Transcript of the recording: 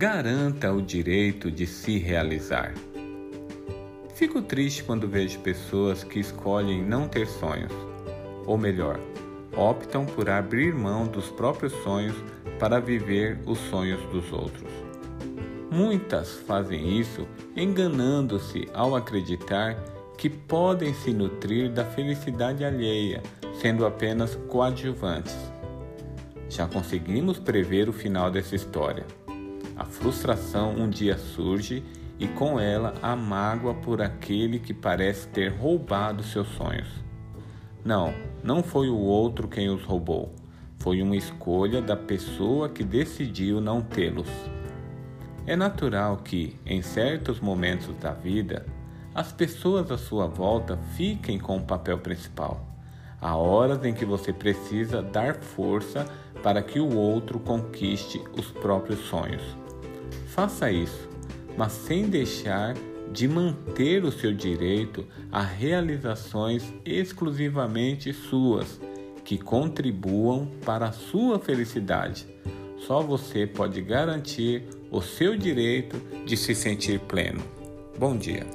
garanta o direito de se realizar. Fico triste quando vejo pessoas que escolhem não ter sonhos, ou melhor, optam por abrir mão dos próprios sonhos para viver os sonhos dos outros. Muitas fazem isso enganando-se ao acreditar que podem se nutrir da felicidade alheia, sendo apenas coadjuvantes. Já conseguimos prever o final dessa história. A frustração um dia surge e com ela a mágoa por aquele que parece ter roubado seus sonhos. Não, não foi o outro quem os roubou. Foi uma escolha da pessoa que decidiu não tê-los. É natural que, em certos momentos da vida, as pessoas à sua volta fiquem com o papel principal. Há horas em que você precisa dar força para que o outro conquiste os próprios sonhos. Faça isso mas sem deixar de manter o seu direito a realizações exclusivamente suas, que contribuam para a sua felicidade. Só você pode garantir o seu direito de se sentir pleno. Bom dia.